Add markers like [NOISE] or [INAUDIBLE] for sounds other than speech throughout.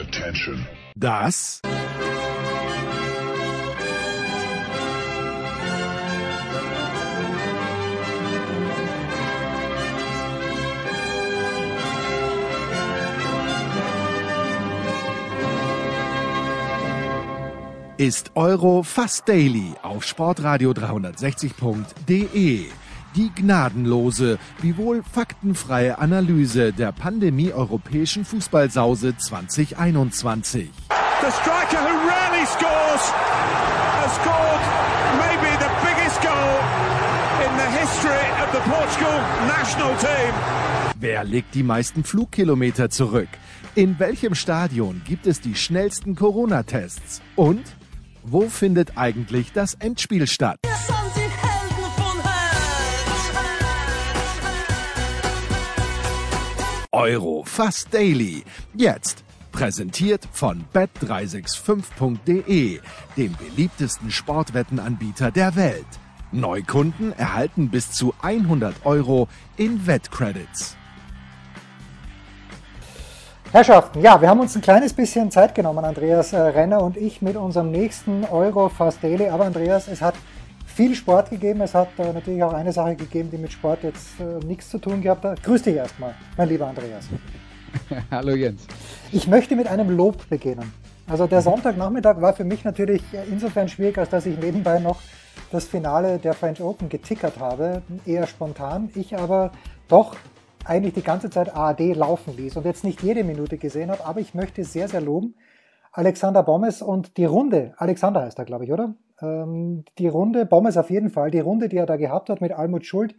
Attention. Das ist Euro Fast Daily auf Sportradio 360.de. Die gnadenlose, wiewohl faktenfreie Analyse der Pandemie europäischen Fußballsause 2021. The striker who rarely scores has scored maybe the biggest goal in the history of the Portugal national team. Wer legt die meisten Flugkilometer zurück? In welchem Stadion gibt es die schnellsten Corona-Tests? Und wo findet eigentlich das Endspiel statt? Euro Fast Daily. Jetzt präsentiert von bet365.de, dem beliebtesten Sportwettenanbieter der Welt. Neukunden erhalten bis zu 100 Euro in Wettcredits. Herrschaften, ja, wir haben uns ein kleines bisschen Zeit genommen, Andreas äh, Renner und ich, mit unserem nächsten Euro Fast Daily. Aber Andreas, es hat viel Sport gegeben. Es hat äh, natürlich auch eine Sache gegeben, die mit Sport jetzt äh, nichts zu tun gehabt hat. Grüß dich erstmal, mein lieber Andreas. [LAUGHS] Hallo Jens. Ich möchte mit einem Lob beginnen. Also der Sonntagnachmittag war für mich natürlich insofern schwierig, als dass ich nebenbei noch das Finale der French Open getickert habe, eher spontan. Ich aber doch eigentlich die ganze Zeit ARD laufen ließ und jetzt nicht jede Minute gesehen habe, aber ich möchte sehr, sehr loben. Alexander Bommes und die Runde, Alexander heißt er, glaube ich, oder? Ähm, die Runde, Bommes auf jeden Fall, die Runde, die er da gehabt hat mit Almut Schuld,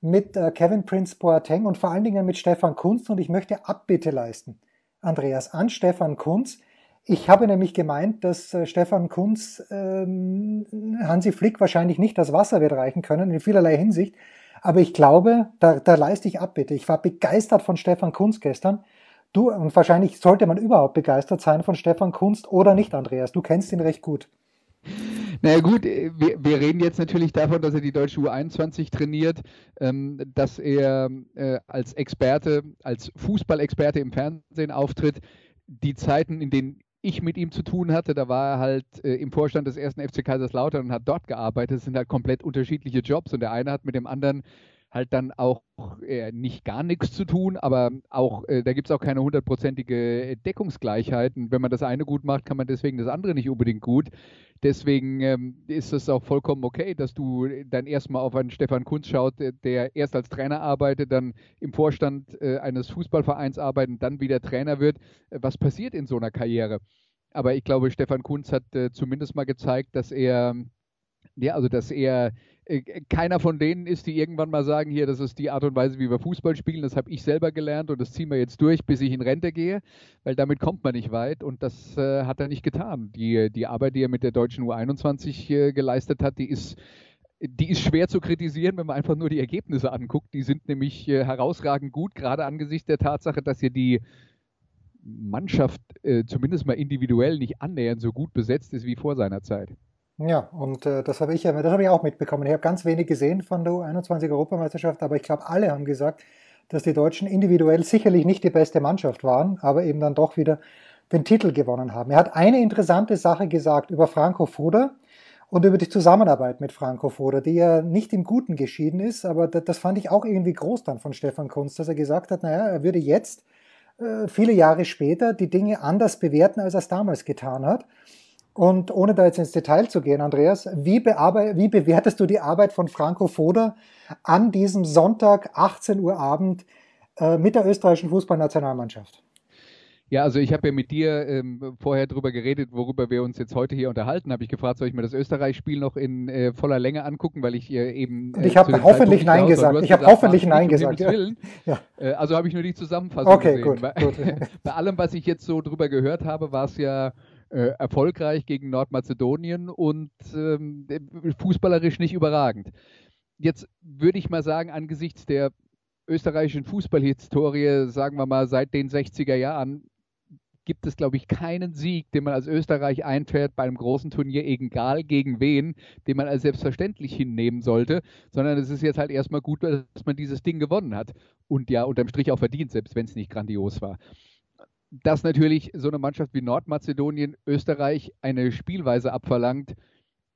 mit äh, Kevin Prince Boateng und vor allen Dingen mit Stefan Kunz und ich möchte Abbitte leisten, Andreas, an Stefan Kunz. Ich habe nämlich gemeint, dass äh, Stefan Kunz ähm, Hansi Flick wahrscheinlich nicht das Wasser wird reichen können, in vielerlei Hinsicht. Aber ich glaube, da, da leiste ich ab, bitte. Ich war begeistert von Stefan Kunz gestern. Du, und wahrscheinlich sollte man überhaupt begeistert sein von Stefan Kunst oder nicht, Andreas. Du kennst ihn recht gut. Naja gut, äh, wir, wir, reden jetzt natürlich davon, dass er die deutsche U21 trainiert, ähm, dass er äh, als Experte, als Fußballexperte im Fernsehen auftritt. Die Zeiten, in denen ich mit ihm zu tun hatte, da war er halt äh, im Vorstand des ersten FC Kaiserslautern und hat dort gearbeitet. Das sind halt komplett unterschiedliche Jobs und der eine hat mit dem anderen halt dann auch äh, nicht gar nichts zu tun, aber auch, äh, da gibt es auch keine hundertprozentige Deckungsgleichheit. Und wenn man das eine gut macht, kann man deswegen das andere nicht unbedingt gut. Deswegen ähm, ist es auch vollkommen okay, dass du dann erstmal auf einen Stefan Kunz schaut, der erst als Trainer arbeitet, dann im Vorstand äh, eines Fußballvereins arbeitet und dann wieder Trainer wird. Äh, was passiert in so einer Karriere? Aber ich glaube, Stefan Kunz hat äh, zumindest mal gezeigt, dass er ja, also dass er äh, keiner von denen ist, die irgendwann mal sagen, hier, das ist die Art und Weise, wie wir Fußball spielen, das habe ich selber gelernt und das ziehen wir jetzt durch, bis ich in Rente gehe, weil damit kommt man nicht weit und das äh, hat er nicht getan. Die, die Arbeit, die er mit der deutschen U21 äh, geleistet hat, die ist die ist schwer zu kritisieren, wenn man einfach nur die Ergebnisse anguckt. Die sind nämlich äh, herausragend gut, gerade angesichts der Tatsache, dass hier die Mannschaft äh, zumindest mal individuell nicht annähernd so gut besetzt ist wie vor seiner Zeit. Ja, und äh, das habe ich ja, das habe ich auch mitbekommen. Ich habe ganz wenig gesehen von der U21-Europameisterschaft, aber ich glaube, alle haben gesagt, dass die Deutschen individuell sicherlich nicht die beste Mannschaft waren, aber eben dann doch wieder den Titel gewonnen haben. Er hat eine interessante Sache gesagt über Franco Foda und über die Zusammenarbeit mit Franco Foda, die ja nicht im Guten geschieden ist, aber das, das fand ich auch irgendwie groß dann von Stefan Kunz, dass er gesagt hat, naja, er würde jetzt, äh, viele Jahre später, die Dinge anders bewerten, als er es damals getan hat. Und ohne da jetzt ins Detail zu gehen, Andreas, wie, wie bewertest du die Arbeit von Franco Foda an diesem Sonntag 18 Uhr Abend äh, mit der österreichischen Fußballnationalmannschaft? Ja, also ich habe ja mit dir ähm, vorher darüber geredet, worüber wir uns jetzt heute hier unterhalten. Habe ich gefragt, soll ich mir das Österreich-Spiel noch in äh, voller Länge angucken, weil ich äh, eben. Und ich habe hoffentlich Nein gesagt. Ich habe hoffentlich Nein gesagt. Ja. [LAUGHS] Ja. Äh, also habe ich nur die Zusammenfassung okay, gesehen. Gut, bei, gut. [LAUGHS] bei allem, was ich jetzt so drüber gehört habe, war es ja äh, erfolgreich gegen Nordmazedonien und ähm, fußballerisch nicht überragend. Jetzt würde ich mal sagen, angesichts der österreichischen Fußballhistorie, sagen wir mal seit den 60er Jahren, gibt es, glaube ich, keinen Sieg, den man als Österreich einfährt bei einem großen Turnier, egal gegen wen, den man als selbstverständlich hinnehmen sollte, sondern es ist jetzt halt erstmal gut, dass man dieses Ding gewonnen hat und ja unterm Strich auch verdient, selbst wenn es nicht grandios war dass natürlich so eine Mannschaft wie Nordmazedonien Österreich eine Spielweise abverlangt,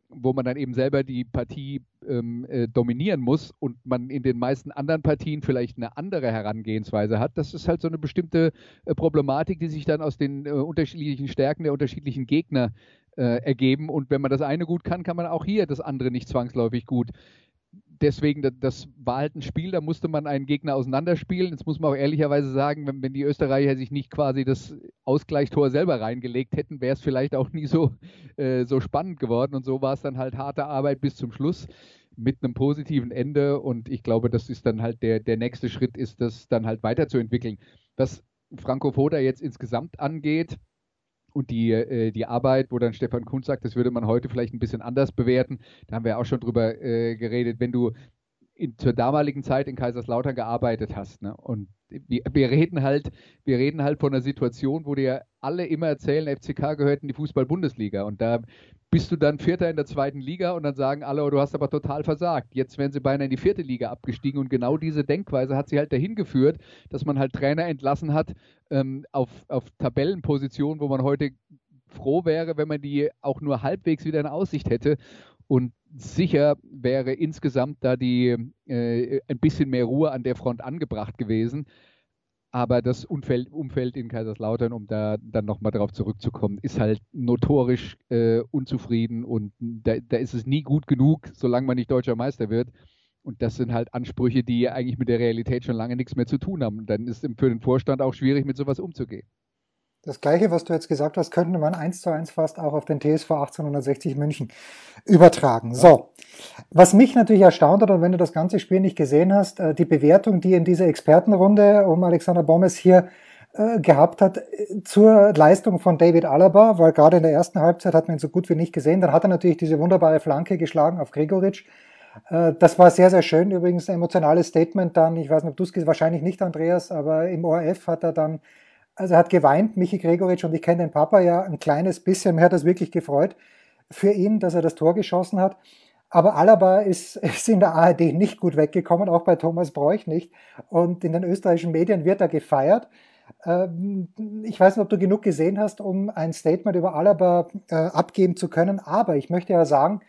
wo man dann eben selber die Partie ähm, äh, dominieren muss und man in den meisten anderen Partien vielleicht eine andere Herangehensweise hat. Das ist halt so eine bestimmte äh, Problematik, die sich dann aus den äh, unterschiedlichen Stärken der unterschiedlichen Gegner äh, ergeben. Und wenn man das eine gut kann, kann man auch hier das andere nicht zwangsläufig gut deswegen, das war halt ein Spiel, da musste man einen Gegner auseinanderspielen. Jetzt muss man auch ehrlicherweise sagen, wenn, wenn die Österreicher sich nicht quasi das Ausgleichstor selber reingelegt hätten, wäre es vielleicht auch nie so, [LAUGHS] äh, so spannend geworden. Und so war es dann halt harte Arbeit bis zum Schluss mit einem positiven Ende. Und ich glaube, das ist dann halt der, der nächste Schritt, ist das dann halt weiterzuentwickeln. Was Franco Foda jetzt insgesamt angeht, und die, äh, die Arbeit, wo dann Stefan Kunz sagt, das würde man heute vielleicht ein bisschen anders bewerten. Da haben wir auch schon drüber äh, geredet, wenn du in, zur damaligen Zeit in Kaiserslautern gearbeitet hast. Ne? Und wir, wir, reden halt, wir reden halt von einer Situation, wo dir alle immer erzählen, FCK gehört in die Fußball-Bundesliga. Und da bist du dann Vierter in der zweiten Liga und dann sagen alle, oh, du hast aber total versagt. Jetzt werden sie beinahe in die vierte Liga abgestiegen und genau diese Denkweise hat sie halt dahin geführt, dass man halt Trainer entlassen hat ähm, auf, auf Tabellenpositionen, wo man heute froh wäre, wenn man die auch nur halbwegs wieder in Aussicht hätte. Und sicher wäre insgesamt da die äh, ein bisschen mehr Ruhe an der Front angebracht gewesen. Aber das Umfeld, Umfeld in Kaiserslautern, um da dann nochmal drauf zurückzukommen, ist halt notorisch äh, unzufrieden und da, da, ist es nie gut genug, solange man nicht deutscher Meister wird. Und das sind halt Ansprüche, die eigentlich mit der Realität schon lange nichts mehr zu tun haben. Dann ist es für den Vorstand auch schwierig, mit sowas umzugehen. Das Gleiche, was du jetzt gesagt hast, könnte man eins zu eins fast auch auf den TSV 1860 München übertragen. So, was mich natürlich erstaunt hat, und wenn du das ganze Spiel nicht gesehen hast, äh, die Bewertung, die in dieser Expertenrunde um Alexander Bommes hier äh, gehabt hat äh, zur Leistung von David Alaba, weil gerade in der ersten Halbzeit hat man ihn so gut wie nicht gesehen. Dann hat er natürlich diese wunderbare Flanke geschlagen auf Gregoritsch. Das war sehr, sehr schön. Übrigens ein emotionales Statement dann. Ich weiß nicht, ob du es wahrscheinlich nicht, Andreas, aber im ORF hat er dann also er hat geweint, Michi Gregoritsch, und ich kenne den Papa ja ein kleines bisschen. Mir hat das wirklich gefreut für ihn, dass er das Tor geschossen hat. Aber Alaba ist, [LAUGHS] ist in der ARD nicht gut weggekommen, auch bei Thomas Bräuch nicht. Und in den österreichischen Medien wird er gefeiert. Ähm, ich weiß nicht, ob du genug gesehen hast, um ein Statement über Alaba äh, abgeben zu können. Aber ich möchte ja sagen,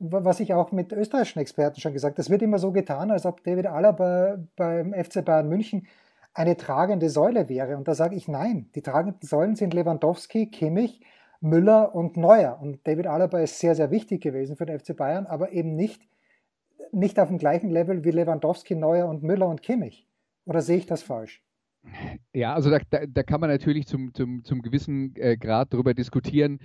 was ich auch mit österreichischen Experten schon gesagt habe, es wird immer so getan, als ob David Alaba beim FC Bayern München eine tragende Säule wäre. Und da sage ich nein. Die tragenden Säulen sind Lewandowski, Kimmich, Müller und Neuer. Und David Alaba ist sehr, sehr wichtig gewesen für den FC Bayern, aber eben nicht, nicht auf dem gleichen Level wie Lewandowski, Neuer und Müller und Kimmich. Oder sehe ich das falsch? Ja, also da, da, da kann man natürlich zum, zum, zum gewissen äh, Grad darüber diskutieren.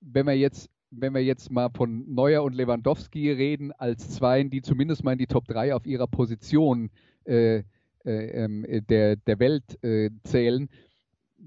Wenn wir jetzt wenn wir jetzt mal von Neuer und Lewandowski reden, als Zweien, die zumindest mal in die Top 3 auf ihrer Position äh, der, der Welt äh, zählen,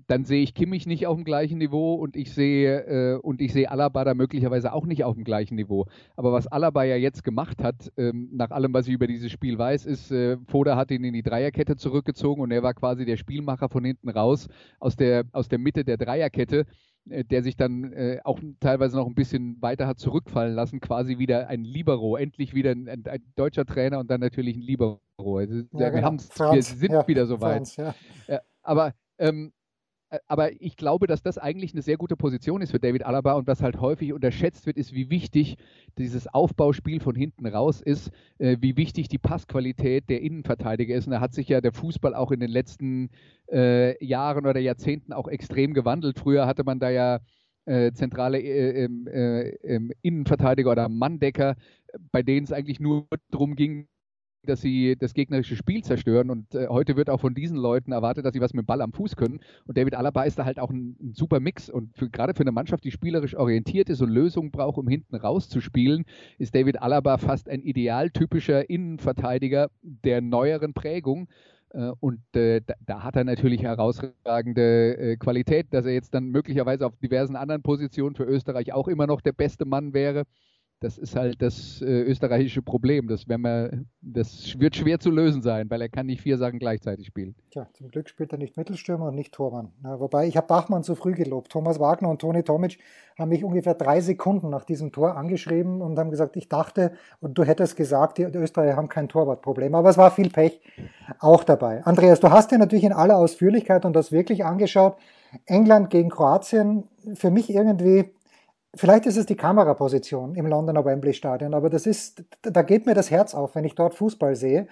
dann sehe ich Kimmich nicht auf dem gleichen Niveau und ich sehe äh, und ich sehe Alaba da möglicherweise auch nicht auf dem gleichen Niveau. Aber was Alaba ja jetzt gemacht hat, ähm, nach allem, was ich über dieses Spiel weiß, ist, äh, Foda hat ihn in die Dreierkette zurückgezogen und er war quasi der Spielmacher von hinten raus aus der, aus der Mitte der Dreierkette äh, der sich dann äh, auch teilweise noch ein bisschen weiter hat zurückfallen lassen, quasi wieder ein Libero, endlich wieder ein, ein, ein deutscher Trainer und dann natürlich ein Libero. Also, ja, wir, genau. wir sind ja, wieder soweit. Franz, ja. aber ähm, äh, aber ich glaube, dass das eigentlich eine sehr gute Position ist für David Alaba und was halt häufig unterschätzt wird, ist, wie wichtig dieses Aufbauspiel von hinten raus ist, äh, wie wichtig die Passqualität der Innenverteidiger ist. Und da hat sich ja der Fußball auch in den letzten äh, Jahren oder Jahrzehnten auch extrem gewandelt. Früher hatte man da ja äh, zentrale äh, ähm, äh, ähm, Innenverteidiger oder Manndecker, bei denen es eigentlich nur darum ging, dass sie das gegnerische Spiel zerstören. Und äh, heute wird auch von diesen Leuten erwartet, dass sie was mit dem Ball am Fuß können. Und David Alaba ist da halt auch ein, ein super Mix. Und für, gerade für eine Mannschaft, die spielerisch orientiert ist und Lösungen braucht, um hinten rauszuspielen, ist David Alaba fast ein idealtypischer Innenverteidiger der neueren Prägung. Äh, und äh, da, da, hat er natürlich herausragende äh, Qualität, dass er jetzt dann möglicherweise auf diversen anderen Positionen für Österreich auch immer noch der beste Mann wäre das ist halt das äh, österreichische Problem. Das, wenn man, das wird schwer zu lösen sein, weil er kann nicht vier Sachen gleichzeitig spielen. Tja, zum Glück spielt er nicht Mittelstürmer und nicht Tormann. Na, wobei, ich habe Bachmann zu früh gelobt. Thomas Wagner und Toni Tomic haben mich ungefähr drei Sekunden nach diesem Tor angeschrieben und haben gesagt, ich dachte, und du hättest gesagt, die, die Österreicher haben kein Torwartproblem. Aber es war viel Pech auch dabei. Andreas, du hast dir natürlich in aller Ausführlichkeit und das wirklich angeschaut. England gegen Kroatien, für mich irgendwie Vielleicht ist es die Kameraposition im Londoner Wembley Stadion, aber das ist, da geht mir das Herz auf, wenn ich dort Fußball sehe,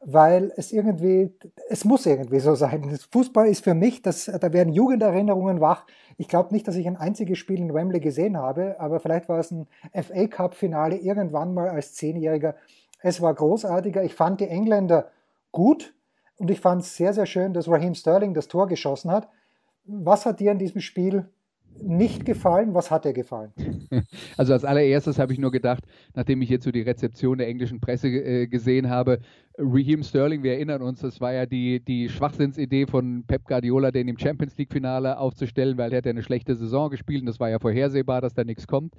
weil es irgendwie, es muss irgendwie so sein. Fußball ist für mich, das, da werden Jugenderinnerungen wach. Ich glaube nicht, dass ich ein einziges Spiel in Wembley gesehen habe, aber vielleicht war es ein FA Cup Finale irgendwann mal als Zehnjähriger. Es war großartiger. Ich fand die Engländer gut und ich fand es sehr, sehr schön, dass Raheem Sterling das Tor geschossen hat. Was hat dir in diesem Spiel nicht gefallen? Was hat dir gefallen? [LAUGHS] Also als allererstes habe ich nur gedacht, nachdem ich jetzt so die Rezeption der englischen Presse äh, gesehen habe, Raheem Sterling, wir erinnern uns, das war ja die, die Schwachsinnsidee von Pep Guardiola, den im Champions League-Finale aufzustellen, weil er hat ja eine schlechte Saison gespielt und das war ja vorhersehbar, dass da nichts kommt.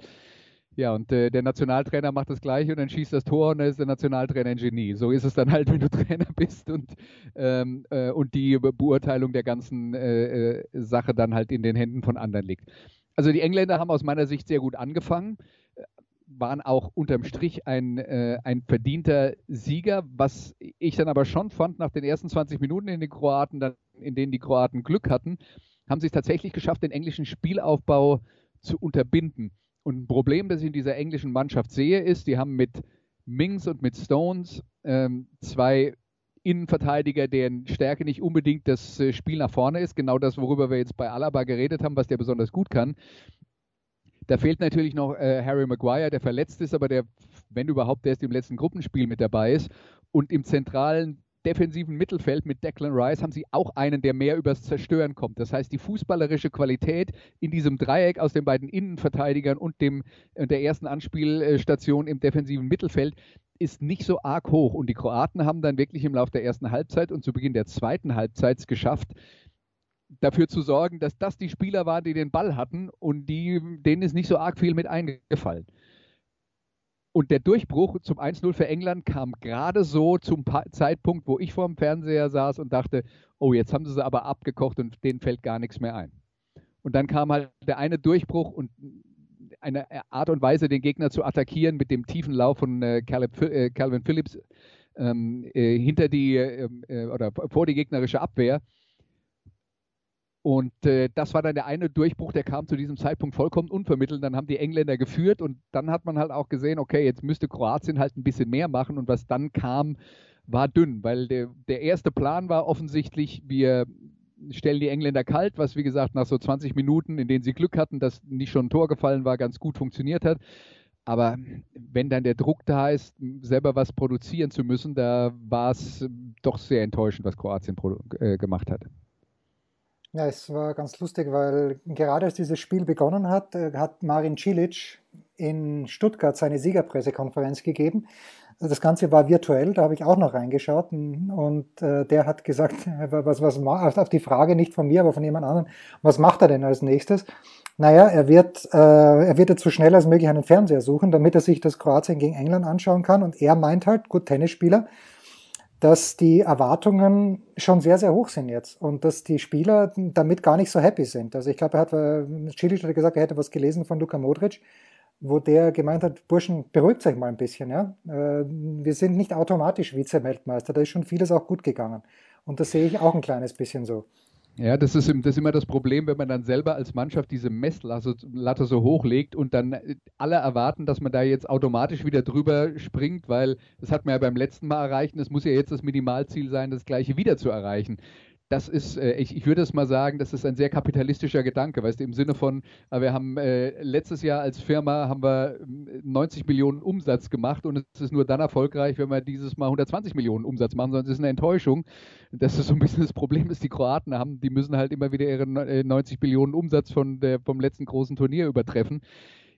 Ja, und äh, der Nationaltrainer macht das Gleiche und dann schießt das Tor und dann ist der Nationaltrainer ein Genie. So ist es dann halt, wenn du [LAUGHS] Trainer bist und, ähm, äh, und die Beurteilung der ganzen äh, äh, Sache dann halt in den Händen von anderen liegt. Also die Engländer haben aus meiner Sicht sehr gut angefangen, äh, waren auch unterm Strich ein, äh, ein verdienter Sieger, was ich dann aber schon fand, nach den ersten 20 Minuten in den Kroaten, dann, in denen die Kroaten Glück hatten, haben sie es tatsächlich geschafft, den englischen Spielaufbau zu unterbinden. Und ein Problem, das ich in dieser englischen Mannschaft sehe, ist, die haben mit Mings und mit Stones ähm, zwei Innenverteidiger, deren Stärke nicht unbedingt das äh, Spiel nach vorne ist. Genau das, worüber wir jetzt bei Alaba geredet haben, was der besonders gut kann. Da fehlt natürlich noch äh, Harry Maguire, der verletzt ist, aber der, wenn überhaupt, erst im letzten Gruppenspiel mit dabei ist. Und im zentralen defensiven Mittelfeld mit Declan Rice haben sie auch einen, der mehr übers Zerstören kommt. Das heißt, die fußballerische Qualität in diesem Dreieck aus den beiden Innenverteidigern und dem, der ersten Anspielstation im defensiven Mittelfeld ist nicht so arg hoch. Und die Kroaten haben dann wirklich im Laufe der ersten Halbzeit und zu Beginn der zweiten Halbzeit geschafft, dafür zu sorgen, dass das die Spieler waren, die den Ball hatten und die, denen ist nicht so arg viel mit eingefallen. Und der Durchbruch zum 1-0 für England kam gerade so zum Zeitpunkt, wo ich vor dem Fernseher saß und dachte, oh, jetzt haben sie sie aber abgekocht und denen fällt gar nichts mehr ein. Und dann kam halt der eine Durchbruch und eine Art und Weise, den Gegner zu attackieren mit dem tiefen Lauf von äh, äh Calvin Phillips ähm, äh, hinter die ähm, äh, oder vor die gegnerische Abwehr, und äh, das war dann der eine Durchbruch, der kam zu diesem Zeitpunkt vollkommen unvermittelt. Dann haben die Engländer geführt und dann hat man halt auch gesehen, okay, jetzt müsste Kroatien halt ein bisschen mehr machen. Und was dann kam, war dünn, weil der, der erste Plan war offensichtlich, wir stellen die Engländer kalt, was wie gesagt nach so 20 Minuten, in denen sie Glück hatten, dass nicht schon ein Tor gefallen war, ganz gut funktioniert hat. Aber wenn dann der Druck da ist, selber was produzieren zu müssen, da war es doch sehr enttäuschend, was Kroatien äh, gemacht hat. Ja, es war ganz lustig, weil gerade als dieses Spiel begonnen hat, äh, hat Marin Cilic in Stuttgart seine Siegerpressekonferenz gegeben. Also das Ganze war virtuell, da habe ich auch noch reingeschaut und äh, der hat gesagt, [LAUGHS] was, was auf die Frage nicht von mir, aber von jemand anderem, was macht er denn als nächstes? Naja, er wird, äh, er wird jetzt so schnell als möglich einen Fernseher suchen, damit er sich das Kroatien gegen England anschauen kann und er meint halt, gut, Tennisspieler, dass die Erwartungen schon sehr, sehr hoch sind jetzt und dass die Spieler damit gar nicht so happy sind. Also ich glaube, er hat, äh, Cilic hat gesagt, er hätte was gelesen von Luka Modric, wo der gemeint hat, Burschen, beruhigt euch mal ein bisschen, ja. Äh, wir sind nicht automatisch Vize-Weltmeister, da ist schon vieles auch gut gegangen. Und das sehe ich auch ein kleines bisschen so. Ja, das ist, das ist immer das Problem, wenn man dann selber als Mannschaft diese Messlatte so hochlegt und dann äh, alle erwarten, dass man da jetzt automatisch wieder drüber springt, weil das hat man ja beim letzten Mal erreicht und es muss ja jetzt das Minimalziel sein, das gleiche wieder zu erreichen das ist, äh, ich, ich würde es mal sagen, das ist ein sehr kapitalistischer Gedanke, weißt du, im Sinne von, äh, wir haben äh, letztes Jahr als Firma haben wir 90 ähm, Millionen Umsatz gemacht und es ist nur dann erfolgreich, wenn wir dieses Mal 120 Millionen Umsatz machen, sonst ist es eine Enttäuschung. Das ist so ein bisschen das Problem, das die Kroaten haben, die müssen halt immer wieder ihren 90 Millionen Umsatz von der, vom letzten großen Turnier übertreffen.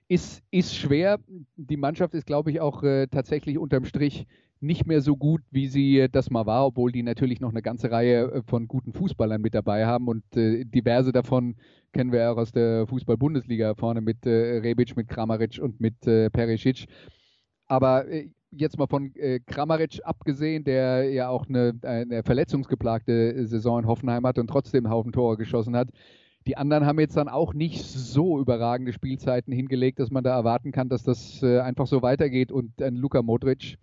Ist, ist schwer. Die Mannschaft ist, glaube ich, auch äh, tatsächlich unterm Strich nicht mehr so gut, wie sie das mal war, obwohl die natürlich noch eine ganze Reihe äh, von guten Fußballern mit dabei haben und äh, diverse davon kennen wir auch aus der Fußball-Bundesliga vorne mit äh, Rebic, mit Kramaric und mit äh, Perisic. Aber äh, jetzt mal von äh, Kramaric abgesehen, der ja auch eine, eine verletzungsgeplagte Saison in Hoffenheim hat und trotzdem einen Haufen Tore geschossen hat. Die anderen haben jetzt dann auch nicht so überragende Spielzeiten hingelegt, dass man da erwarten kann, dass das äh, einfach so weitergeht. Und ein Luka Modric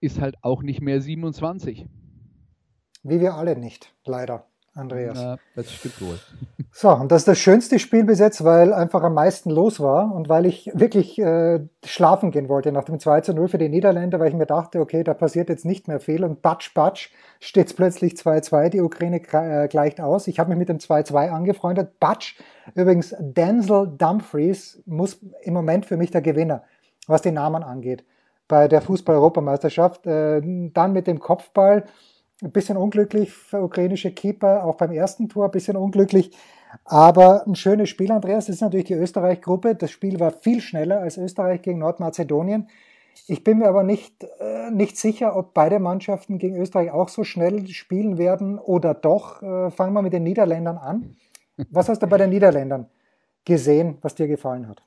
ist halt auch nicht mehr 27. Wie wir alle nicht, leider. Andreas. Ja, das stimmt wohl. So, und das ist das schönste Spiel bis jetzt, weil einfach am meisten los war und weil ich wirklich äh, schlafen gehen wollte nach dem 2 zu 0 für die Niederländer, weil ich mir dachte, okay, da passiert jetzt nicht mehr viel und batsch, batsch steht es plötzlich 2-2, die Ukraine äh, gleicht aus. Ich habe mich mit dem 2-2 angefreundet. Batsch, übrigens, Denzel Dumfries muss im Moment für mich der Gewinner, was den Namen angeht, bei der Fußball-Europameisterschaft. Äh, dann mit dem Kopfball ein bisschen unglücklich für ukrainische Keeper, auch beim ersten Tor ein bisschen unglücklich. Aber ein schönes Spiel, Andreas. Das ist natürlich die Österreich-Gruppe. Das Spiel war viel schneller als Österreich gegen Nordmazedonien. Ich bin mir aber nicht, äh, nicht sicher, ob beide Mannschaften gegen Österreich auch so schnell spielen werden oder doch. Äh, fangen wir mit den Niederländern an. Was hast du bei den Niederländern gesehen, was dir gefallen hat?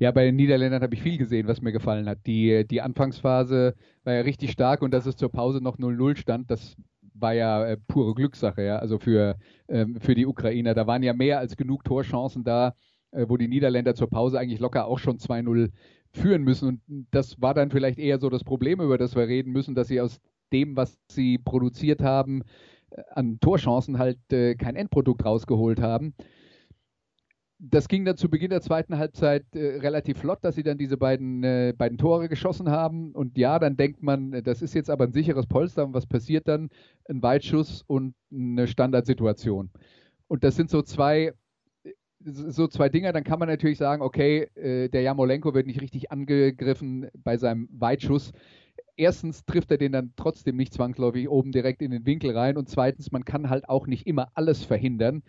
Ja, bei den Niederländern habe ich viel gesehen, was mir gefallen hat. Die, die Anfangsphase war ja richtig stark und dass es zur Pause noch 0-0 stand, das war ja äh, pure Glückssache, ja, also für, ähm, für die Ukrainer. Da waren ja mehr als genug Torchancen da, äh, wo die Niederländer zur Pause eigentlich locker auch schon 2-0 führen müssen. Und das war dann vielleicht eher so das Problem, über das wir reden müssen, dass sie aus dem, was sie produziert haben, äh, an Torchancen halt äh, kein Endprodukt rausgeholt haben das ging dann zu Beginn der zweiten Halbzeit äh, relativ flott, dass sie dann diese beiden, äh, beiden Tore geschossen haben. Und ja, dann denkt man, äh, das ist jetzt aber ein sicheres Polster. Und was passiert dann? Ein Weitschuss und eine Standardsituation. Und das sind so zwei, so zwei Dinger. Dann kann man natürlich sagen, okay, äh, der Jamolenko wird nicht richtig angegriffen bei seinem Weitschuss. Erstens trifft er den dann trotzdem nicht zwangsläufig oben direkt in den Winkel rein. Und zweitens, man kann halt auch nicht immer alles verhindern.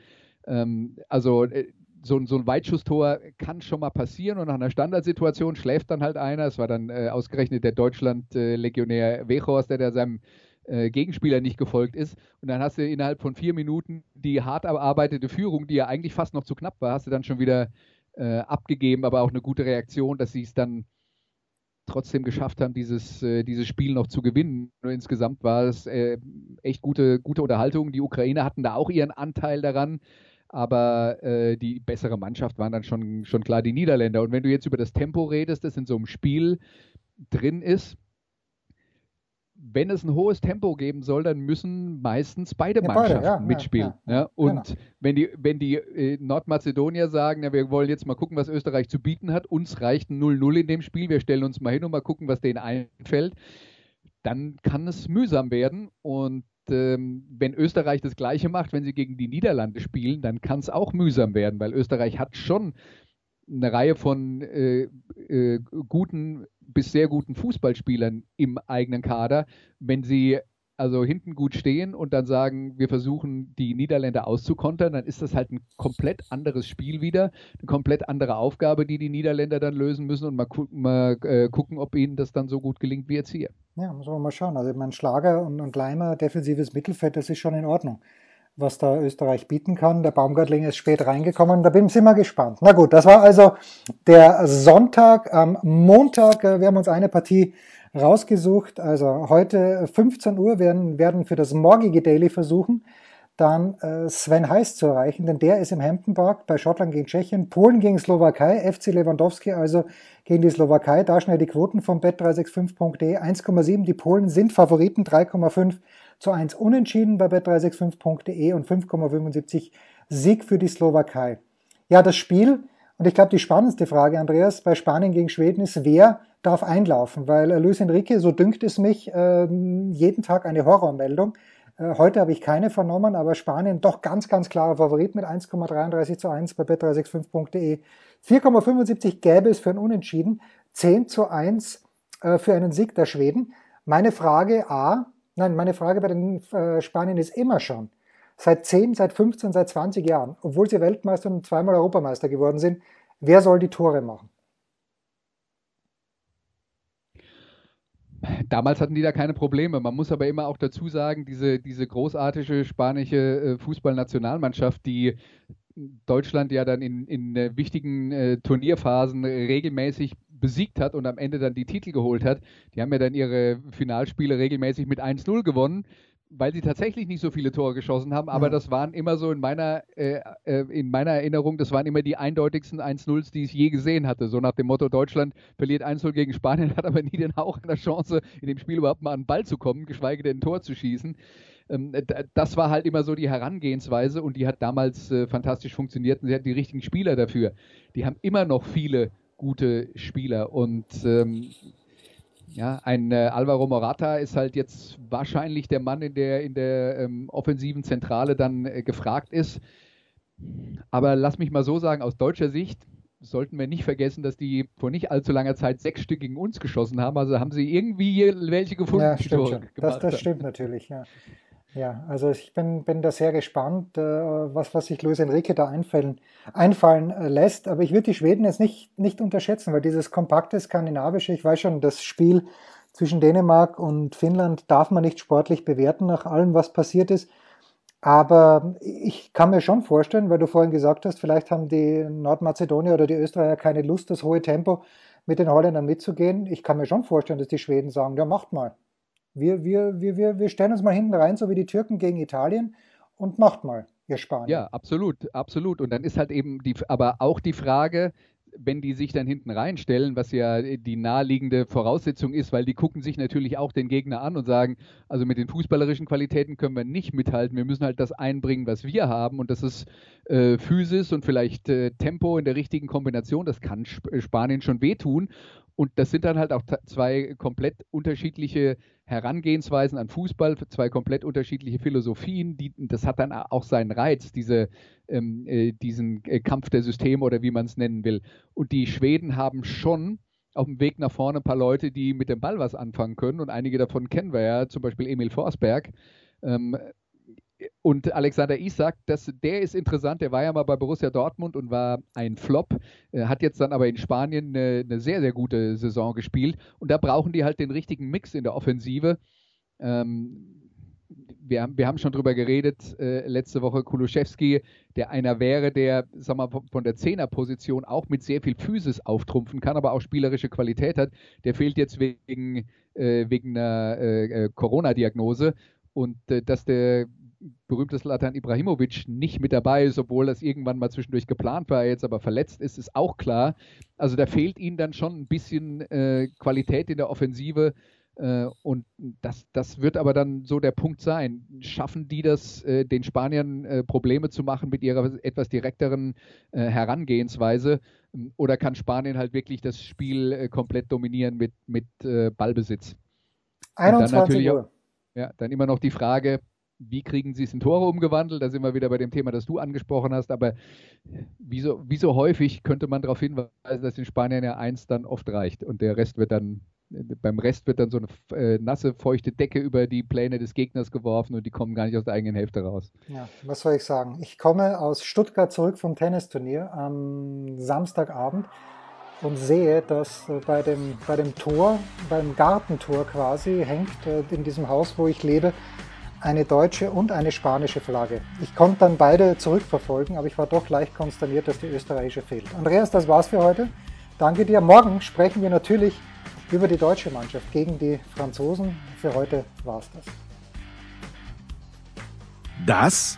Ähm, also äh, so, so ein Weitschusstor kann schon mal passieren und nach einer Standardsituation schläft dann halt einer. Es war dann äh, ausgerechnet der Deutschland-Legionär Wechhorst, der da seinem äh, Gegenspieler nicht gefolgt ist. Und dann hast du innerhalb von vier Minuten die hart erarbeitete Führung, die ja eigentlich fast noch zu knapp war, hast du dann schon wieder äh, abgegeben, aber auch eine gute Reaktion, dass sie es dann trotzdem geschafft haben, dieses, äh, dieses Spiel noch zu gewinnen. Nur insgesamt war es äh, echt gute, gute Unterhaltung. Die Ukrainer hatten da auch ihren Anteil daran aber äh, die bessere Mannschaft waren dann schon, schon klar die Niederländer. Und wenn du jetzt über das Tempo redest, das in so einem Spiel drin ist, wenn es ein hohes Tempo geben soll, dann müssen meistens beide ja, Mannschaften ja, mitspielen. Ja, ja, und genau. wenn die, wenn die äh, Nordmazedonier sagen, wir wollen jetzt mal gucken, was Österreich zu bieten hat, uns reicht ein 0-0 in dem Spiel, wir stellen uns mal hin und mal gucken, was denen einfällt, dann kann es mühsam werden. Und ähm, wenn Österreich das Gleiche macht, wenn sie gegen die Niederlande spielen, dann kann es auch mühsam werden, weil Österreich hat schon eine Reihe von äh, äh, guten bis sehr guten Fußballspielern im eigenen Kader. Wenn sie also hinten gut stehen und dann sagen, wir versuchen die Niederländer auszukontern, dann ist das halt ein komplett anderes Spiel wieder, eine komplett andere Aufgabe, die die Niederländer dann lösen müssen und mal, gu mal äh, gucken, ob ihnen das dann so gut gelingt wie jetzt hier. Ja, muss man mal schauen. Also mein Schlager und, und Leimer, defensives Mittelfeld, das ist schon in Ordnung was da Österreich bieten kann. Der Baumgartling ist spät reingekommen, da bin ich immer gespannt. Na gut, das war also der Sonntag. Am Montag, äh, wir haben uns eine Partie rausgesucht. Also heute 15 Uhr werden, werden für das morgige Daily versuchen, dann äh, Sven Heiß zu erreichen, denn der ist im Hampton Park bei Schottland gegen Tschechien, Polen gegen Slowakei, FC Lewandowski also gegen die Slowakei. Da schnell die Quoten vom bet365.de 1,7. Die Polen sind Favoriten, 3,5 zu 1 unentschieden bei bet365.de und 5,75 Sieg für die Slowakei. Ja, das Spiel, und ich glaube, die spannendste Frage, Andreas, bei Spanien gegen Schweden ist, wer darf einlaufen, weil äh, Luis Enrique, so dünkt es mich, äh, jeden Tag eine Horrormeldung. Äh, heute habe ich keine vernommen, aber Spanien doch ganz, ganz klarer Favorit mit 1,33 zu 1 bei bet365.de. 4,75 gäbe es für ein Unentschieden, 10 zu 1 für einen Sieg der Schweden. Meine Frage A, nein, meine Frage bei den Spanien ist immer schon, seit 10, seit 15, seit 20 Jahren, obwohl sie Weltmeister und zweimal Europameister geworden sind, wer soll die Tore machen? Damals hatten die da keine Probleme. Man muss aber immer auch dazu sagen, diese, diese großartige spanische äh, Fußballnationalmannschaft, die Deutschland ja dann in, in äh, wichtigen äh, Turnierphasen regelmäßig besiegt hat und am Ende dann die Titel geholt hat. Die haben ja dann ihre Finalspiele regelmäßig mit 1-0 gewonnen weil sie tatsächlich nicht so viele Tore geschossen haben, aber ja. das waren immer so in meiner, äh, äh, in meiner Erinnerung, das waren immer die eindeutigsten 1-0s, die ich je gesehen hatte. So nach dem Motto, Deutschland verliert 1-0 gegen Spanien, [LAUGHS] hat aber nie den Hauch einer Chance, in dem Spiel überhaupt mal an den Ball zu kommen, geschweige denn ein Tor zu schießen. Ähm, das war halt immer so die Herangehensweise und die hat damals äh, fantastisch funktioniert und sie hatten die richtigen Spieler dafür. Die haben immer noch viele gute Spieler und ähm, ja, ein äh, Alvaro Morata ist halt jetzt wahrscheinlich der Mann, in der in der ähm, offensiven Zentrale dann äh, gefragt ist. Aber lass mich mal so sagen, aus deutscher Sicht sollten wir nicht vergessen, dass die vor nicht allzu langer Zeit sechs Stück gegen uns geschossen haben. Also haben sie irgendwie welche gefunden. Ja, stimmt schon. Das, das stimmt natürlich, ja. Ja, also ich bin, bin da sehr gespannt, äh, was, was sich Luis Enrique da einfallen, einfallen äh, lässt. Aber ich würde die Schweden jetzt nicht, nicht unterschätzen, weil dieses kompakte skandinavische, ich weiß schon, das Spiel zwischen Dänemark und Finnland darf man nicht sportlich bewerten nach allem, was passiert ist. Aber ich kann mir schon vorstellen, weil du vorhin gesagt hast, vielleicht haben die Nordmazedonier oder die Österreicher keine Lust, das hohe Tempo mit den Holländern mitzugehen. Ich kann mir schon vorstellen, dass die Schweden sagen, ja, macht mal. Wir, wir, wir, wir, wir stellen uns mal hinten rein, so wie die Türken gegen Italien und macht mal, ihr Spanier. Ja, absolut, absolut. Und dann ist halt eben die, aber auch die Frage, wenn die sich dann hinten reinstellen, was ja die naheliegende Voraussetzung ist, weil die gucken sich natürlich auch den Gegner an und sagen, also mit den fußballerischen Qualitäten können wir nicht mithalten, wir müssen halt das einbringen, was wir haben und das ist äh, Physis und vielleicht äh, Tempo in der richtigen Kombination, das kann Sp Spanien schon wehtun und das sind dann halt auch zwei komplett unterschiedliche Herangehensweisen an Fußball, zwei komplett unterschiedliche Philosophien. Die, das hat dann auch seinen Reiz, diese, ähm, äh, diesen äh, Kampf der Systeme oder wie man es nennen will. Und die Schweden haben schon auf dem Weg nach vorne ein paar Leute, die mit dem Ball was anfangen können. Und einige davon kennen wir ja, zum Beispiel Emil Forsberg. Ähm, und Alexander Isak, das, der ist interessant, der war ja mal bei Borussia Dortmund und war ein Flop, äh, hat jetzt dann aber in Spanien eine, eine, sehr, sehr gute Saison gespielt und da brauchen die halt den richtigen Mix in der Offensive. Ähm, wir, haben, wir haben schon drüber geredet, äh, letzte Woche Kuluszewski, der einer wäre, der sag mal, von der Zehnerposition auch mit sehr viel Physis auftrumpfen kann, aber auch spielerische Qualität hat. Der fehlt jetzt wegen, äh, wegen einer äh, äh Corona-Diagnose und äh, dass der berühmte Slatan Ibrahimovic nicht mit dabei ist, obwohl das irgendwann mal zwischendurch geplant war, jetzt aber verletzt ist, ist auch klar. Also da fehlt ihnen dann schon ein bisschen äh, Qualität in der Offensive. Äh, und das, das wird aber dann so der Punkt sein. Schaffen die das, äh, den Spaniern äh, Probleme zu machen mit ihrer etwas direkteren äh, Herangehensweise? Oder kann Spanien halt wirklich das Spiel äh, komplett dominieren mit, mit Ballbesitz? 21 Uhr. Ja, dann immer noch die Frage, wie kriegen sie es in Tore umgewandelt? Da sind wir wieder bei dem Thema, das du angesprochen hast. Aber wie so, wie so häufig könnte man darauf hinweisen, dass in Spanien ja eins dann oft reicht und der Rest wird dann, beim Rest wird dann so eine äh, nasse, feuchte Decke über die Pläne des Gegners geworfen und die kommen gar nicht aus der eigenen Hälfte raus. Ja, was soll ich sagen? Ich komme aus Stuttgart zurück vom Tennisturnier am Samstagabend und sehe, dass äh, bei dem, bei dem Tor, beim Gartentor quasi, hängt äh, in diesem Haus, wo ich lebe, eine deutsche und eine spanische Flagge. Ich konnte dann beide zurückverfolgen, aber ich war doch leicht konsterniert, dass die österreichische fehlt. Andreas, das war's für heute. Danke dir. Morgen sprechen wir natürlich über die deutsche Mannschaft gegen die Franzosen. Für heute war's das. Das